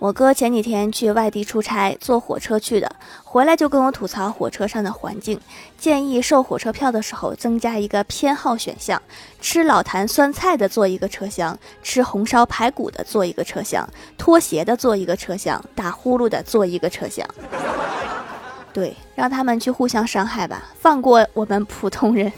我哥前几天去外地出差，坐火车去的，回来就跟我吐槽火车上的环境。建议售火车票的时候增加一个偏好选项，吃老坛酸菜的坐一个车厢，吃红烧排骨的坐一个车厢，拖鞋的坐一个车厢，打呼噜的坐一个车厢。对，让他们去互相伤害吧，放过我们普通人。